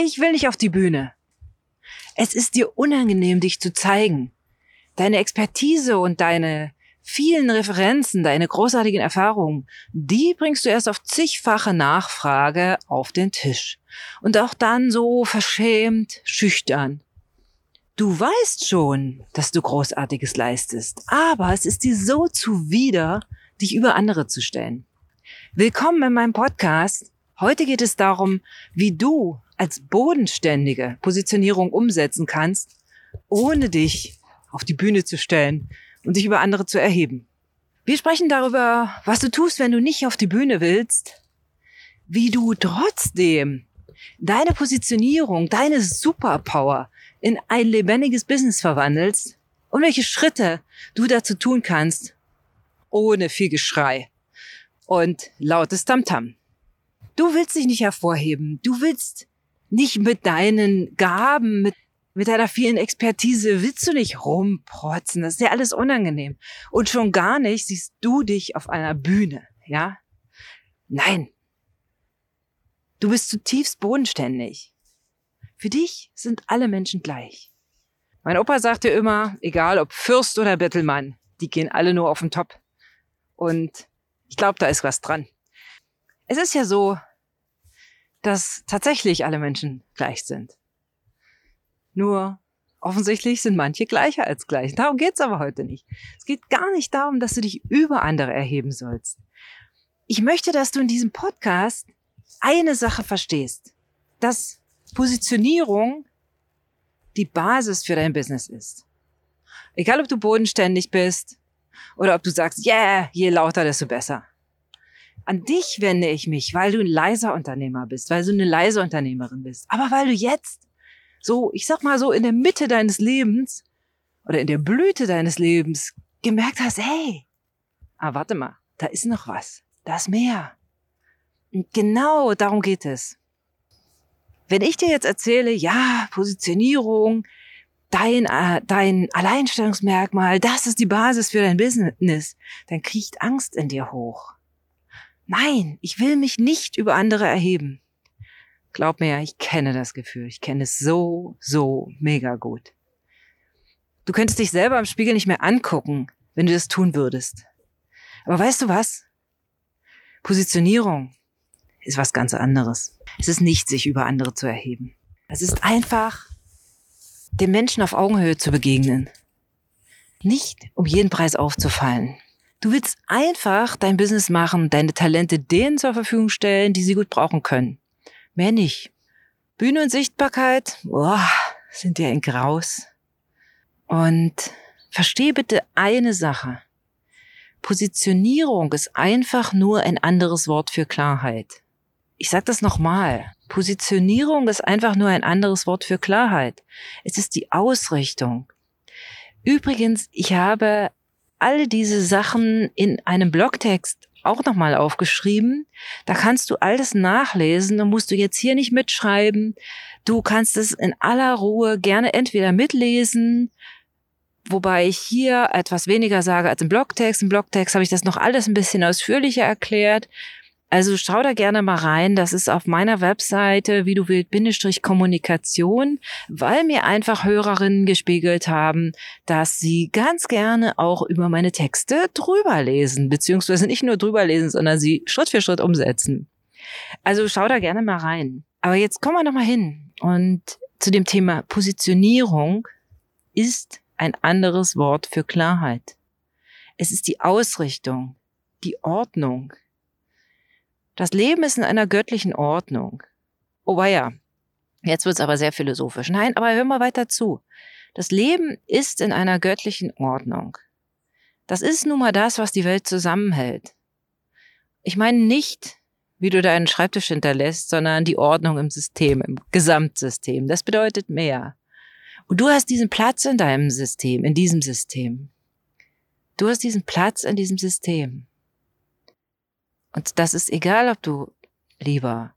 Ich will nicht auf die Bühne. Es ist dir unangenehm, dich zu zeigen. Deine Expertise und deine vielen Referenzen, deine großartigen Erfahrungen, die bringst du erst auf zigfache Nachfrage auf den Tisch. Und auch dann so verschämt, schüchtern. Du weißt schon, dass du Großartiges leistest, aber es ist dir so zuwider, dich über andere zu stellen. Willkommen in meinem Podcast. Heute geht es darum, wie du als bodenständige Positionierung umsetzen kannst, ohne dich auf die Bühne zu stellen und dich über andere zu erheben. Wir sprechen darüber, was du tust, wenn du nicht auf die Bühne willst, wie du trotzdem deine Positionierung, deine Superpower in ein lebendiges Business verwandelst und welche Schritte du dazu tun kannst, ohne viel Geschrei und lautes Tamtam. Du willst dich nicht hervorheben. Du willst nicht mit deinen Gaben, mit, mit deiner vielen Expertise, willst du nicht rumprotzen. Das ist ja alles unangenehm. Und schon gar nicht siehst du dich auf einer Bühne, ja? Nein. Du bist zutiefst bodenständig. Für dich sind alle Menschen gleich. Mein Opa sagte immer, egal ob Fürst oder Bettelmann, die gehen alle nur auf den Top. Und ich glaube, da ist was dran. Es ist ja so, dass tatsächlich alle Menschen gleich sind. Nur offensichtlich sind manche gleicher als gleich. Darum geht's aber heute nicht. Es geht gar nicht darum, dass du dich über andere erheben sollst. Ich möchte, dass du in diesem Podcast eine Sache verstehst, dass Positionierung die Basis für dein Business ist. Egal, ob du bodenständig bist oder ob du sagst, yeah, je lauter, desto besser. An dich wende ich mich, weil du ein leiser Unternehmer bist, weil du eine leise Unternehmerin bist. Aber weil du jetzt so, ich sag mal so, in der Mitte deines Lebens oder in der Blüte deines Lebens gemerkt hast, hey, ah, warte mal, da ist noch was, da ist mehr. Und genau darum geht es. Wenn ich dir jetzt erzähle, ja, Positionierung, dein, äh, dein Alleinstellungsmerkmal, das ist die Basis für dein Business, dann kriecht Angst in dir hoch. Nein, ich will mich nicht über andere erheben. Glaub mir, ich kenne das Gefühl. Ich kenne es so, so mega gut. Du könntest dich selber im Spiegel nicht mehr angucken, wenn du das tun würdest. Aber weißt du was? Positionierung ist was ganz anderes. Es ist nicht, sich über andere zu erheben. Es ist einfach, dem Menschen auf Augenhöhe zu begegnen. Nicht um jeden Preis aufzufallen. Du willst einfach dein Business machen, deine Talente denen zur Verfügung stellen, die sie gut brauchen können. Mehr nicht. Bühne und Sichtbarkeit, boah, sind dir ein Graus. Und versteh bitte eine Sache. Positionierung ist einfach nur ein anderes Wort für Klarheit. Ich sag das nochmal. Positionierung ist einfach nur ein anderes Wort für Klarheit. Es ist die Ausrichtung. Übrigens, ich habe all diese Sachen in einem Blogtext auch nochmal aufgeschrieben. Da kannst du alles nachlesen. Da musst du jetzt hier nicht mitschreiben. Du kannst es in aller Ruhe gerne entweder mitlesen, wobei ich hier etwas weniger sage als im Blogtext. Im Blogtext habe ich das noch alles ein bisschen ausführlicher erklärt. Also schau da gerne mal rein. Das ist auf meiner Webseite, wie du willst, Bindestrich Kommunikation, weil mir einfach Hörerinnen gespiegelt haben, dass sie ganz gerne auch über meine Texte drüber lesen, beziehungsweise nicht nur drüber lesen, sondern sie Schritt für Schritt umsetzen. Also schau da gerne mal rein. Aber jetzt kommen wir nochmal hin. Und zu dem Thema Positionierung ist ein anderes Wort für Klarheit. Es ist die Ausrichtung, die Ordnung, das Leben ist in einer göttlichen Ordnung. Oh ja, jetzt wird's aber sehr philosophisch. Nein, aber hör mal weiter zu. Das Leben ist in einer göttlichen Ordnung. Das ist nun mal das, was die Welt zusammenhält. Ich meine nicht, wie du deinen Schreibtisch hinterlässt, sondern die Ordnung im System, im Gesamtsystem. Das bedeutet mehr. Und du hast diesen Platz in deinem System, in diesem System. Du hast diesen Platz in diesem System. Und das ist egal, ob du lieber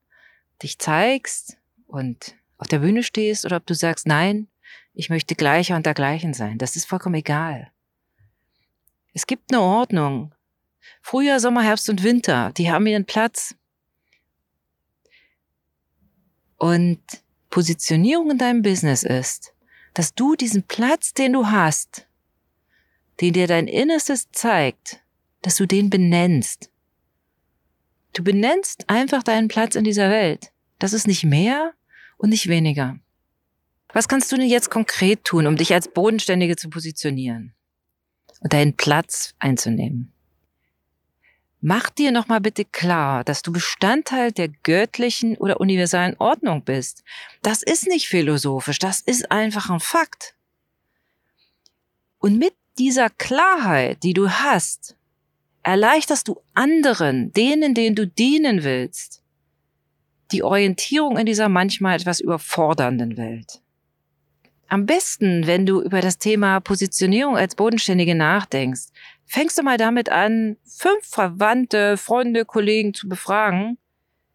dich zeigst und auf der Bühne stehst oder ob du sagst, nein, ich möchte gleicher und dergleichen sein. Das ist vollkommen egal. Es gibt eine Ordnung. Frühjahr, Sommer, Herbst und Winter, die haben ihren Platz. Und Positionierung in deinem Business ist, dass du diesen Platz, den du hast, den dir dein Innerstes zeigt, dass du den benennst. Du benennst einfach deinen Platz in dieser Welt. Das ist nicht mehr und nicht weniger. Was kannst du denn jetzt konkret tun, um dich als Bodenständige zu positionieren und deinen Platz einzunehmen? Mach dir nochmal bitte klar, dass du Bestandteil der göttlichen oder universalen Ordnung bist. Das ist nicht philosophisch, das ist einfach ein Fakt. Und mit dieser Klarheit, die du hast, erleichterst du anderen, denen, denen du dienen willst, die Orientierung in dieser manchmal etwas überfordernden Welt. Am besten, wenn du über das Thema Positionierung als Bodenständige nachdenkst, fängst du mal damit an, fünf Verwandte, Freunde, Kollegen zu befragen,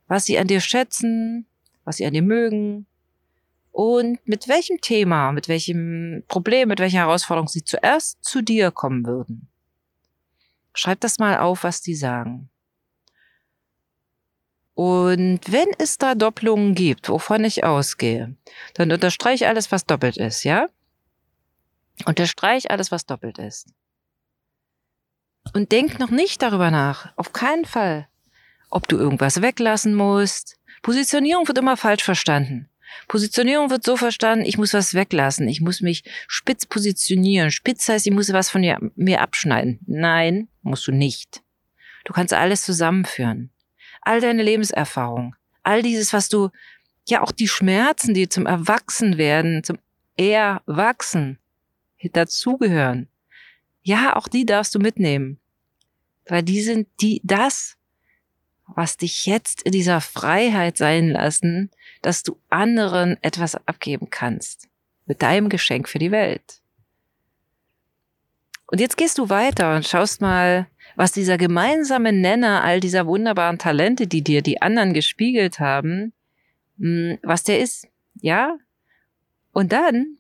was sie an dir schätzen, was sie an dir mögen und mit welchem Thema, mit welchem Problem, mit welcher Herausforderung sie zuerst zu dir kommen würden. Schreib das mal auf, was die sagen. Und wenn es da Doppelungen gibt, wovon ich ausgehe, dann unterstreiche alles, was doppelt ist, ja? Unterstreiche alles, was doppelt ist. Und denk noch nicht darüber nach. Auf keinen Fall. Ob du irgendwas weglassen musst. Positionierung wird immer falsch verstanden. Positionierung wird so verstanden, ich muss was weglassen, ich muss mich spitz positionieren. Spitz heißt, ich muss was von mir abschneiden. Nein, musst du nicht. Du kannst alles zusammenführen. All deine Lebenserfahrung, all dieses, was du, ja auch die Schmerzen, die zum Erwachsenwerden, zum Erwachsen dazugehören. Ja, auch die darfst du mitnehmen. Weil die sind die, das, was dich jetzt in dieser Freiheit sein lassen, dass du anderen etwas abgeben kannst. Mit deinem Geschenk für die Welt. Und jetzt gehst du weiter und schaust mal, was dieser gemeinsame Nenner all dieser wunderbaren Talente, die dir die anderen gespiegelt haben, hm, was der ist. Ja? Und dann,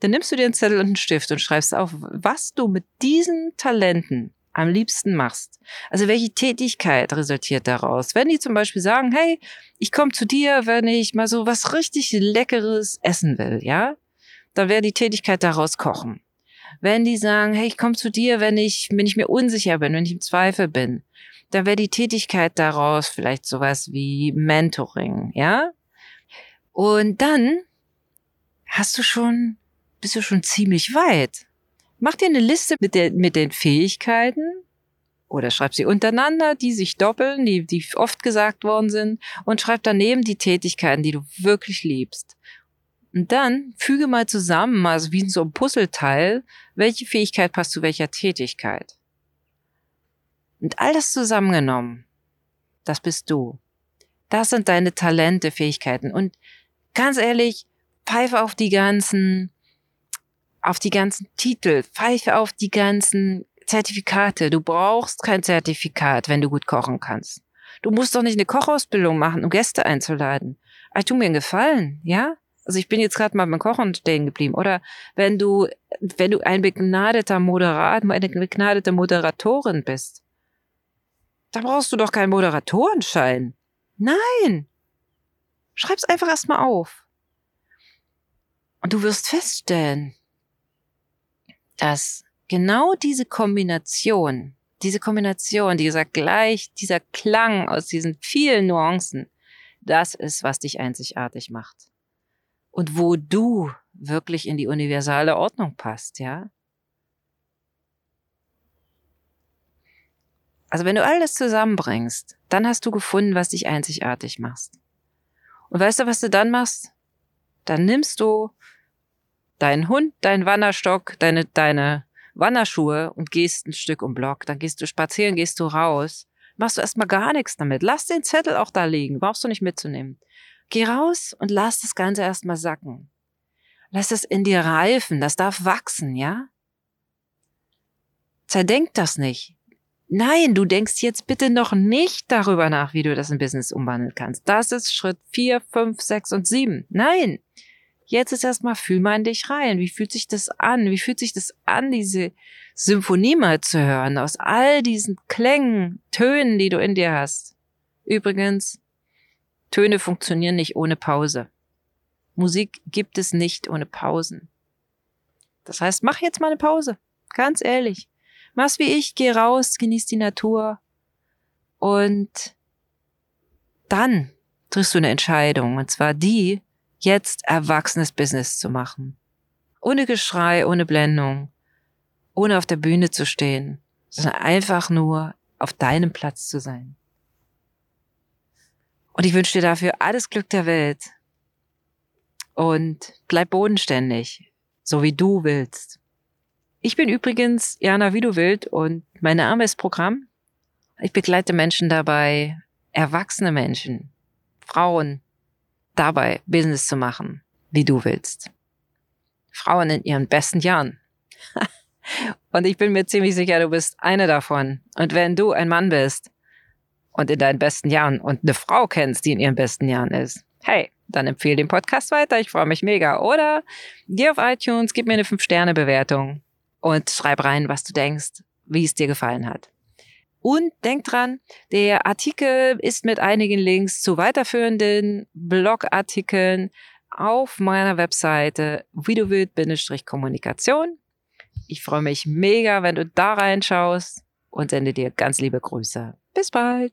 dann nimmst du dir einen Zettel und einen Stift und schreibst auf, was du mit diesen Talenten am liebsten machst. Also welche Tätigkeit resultiert daraus? Wenn die zum Beispiel sagen, hey, ich komme zu dir, wenn ich mal so was richtig Leckeres essen will, ja, dann wäre die Tätigkeit daraus kochen. Wenn die sagen, hey, ich komme zu dir, wenn ich, wenn ich mir unsicher bin, wenn ich im Zweifel bin, dann wäre die Tätigkeit daraus vielleicht sowas wie Mentoring, ja? Und dann hast du schon, bist du schon ziemlich weit. Mach dir eine Liste mit, der, mit den Fähigkeiten oder schreib sie untereinander, die sich doppeln, die, die oft gesagt worden sind und schreib daneben die Tätigkeiten, die du wirklich liebst. Und dann füge mal zusammen, also wie in so ein Puzzleteil, welche Fähigkeit passt zu welcher Tätigkeit. Und all das zusammengenommen, das bist du. Das sind deine Talente, Fähigkeiten. Und ganz ehrlich, pfeife auf die ganzen auf die ganzen Titel, pfeife auf die ganzen Zertifikate. Du brauchst kein Zertifikat, wenn du gut kochen kannst. Du musst doch nicht eine Kochausbildung machen, um Gäste einzuladen. Aber tu mir einen Gefallen, ja? Also ich bin jetzt gerade mal beim Kochen stehen geblieben. Oder wenn du, wenn du ein begnadeter Moderat, eine begnadete Moderatorin bist, da brauchst du doch keinen Moderatorenschein. Nein! Schreib's einfach erstmal auf. Und du wirst feststellen, dass genau diese Kombination, diese Kombination, dieser Gleich, dieser Klang aus diesen vielen Nuancen, das ist, was dich einzigartig macht. Und wo du wirklich in die universale Ordnung passt, ja? Also wenn du alles zusammenbringst, dann hast du gefunden, was dich einzigartig machst. Und weißt du, was du dann machst? Dann nimmst du deinen Hund, deinen Wanderstock, deine, deine Wanderschuhe und gehst ein Stück um Block. Dann gehst du spazieren, gehst du raus. Machst du erstmal gar nichts damit. Lass den Zettel auch da liegen. Brauchst du nicht mitzunehmen. Geh raus und lass das Ganze erstmal sacken. Lass es in dir reifen. Das darf wachsen, ja? Zerdenk das nicht. Nein, du denkst jetzt bitte noch nicht darüber nach, wie du das in Business umwandeln kannst. Das ist Schritt vier, fünf, sechs und sieben. Nein, Jetzt ist erstmal, fühl mal in dich rein. Wie fühlt sich das an? Wie fühlt sich das an, diese Symphonie mal zu hören aus all diesen Klängen, Tönen, die du in dir hast? Übrigens, Töne funktionieren nicht ohne Pause. Musik gibt es nicht ohne Pausen. Das heißt, mach jetzt mal eine Pause. Ganz ehrlich. Mach's wie ich, geh raus, genieß die Natur und dann triffst du eine Entscheidung. Und zwar die, jetzt erwachsenes Business zu machen. Ohne Geschrei, ohne Blendung, ohne auf der Bühne zu stehen, sondern einfach nur auf deinem Platz zu sein. Und ich wünsche dir dafür alles Glück der Welt. Und bleib bodenständig, so wie du willst. Ich bin übrigens Jana wie du willst und mein Name ist Programm. Ich begleite Menschen dabei, erwachsene Menschen, Frauen, dabei Business zu machen, wie du willst. Frauen in ihren besten Jahren. und ich bin mir ziemlich sicher, du bist eine davon. Und wenn du ein Mann bist und in deinen besten Jahren und eine Frau kennst, die in ihren besten Jahren ist, hey, dann empfehle den Podcast weiter. Ich freue mich mega. Oder geh auf iTunes, gib mir eine 5-Sterne-Bewertung und schreib rein, was du denkst, wie es dir gefallen hat. Und denk dran, der Artikel ist mit einigen Links zu weiterführenden Blogartikeln auf meiner Webseite widowild-kommunikation. Ich freue mich mega, wenn du da reinschaust und sende dir ganz liebe Grüße. Bis bald!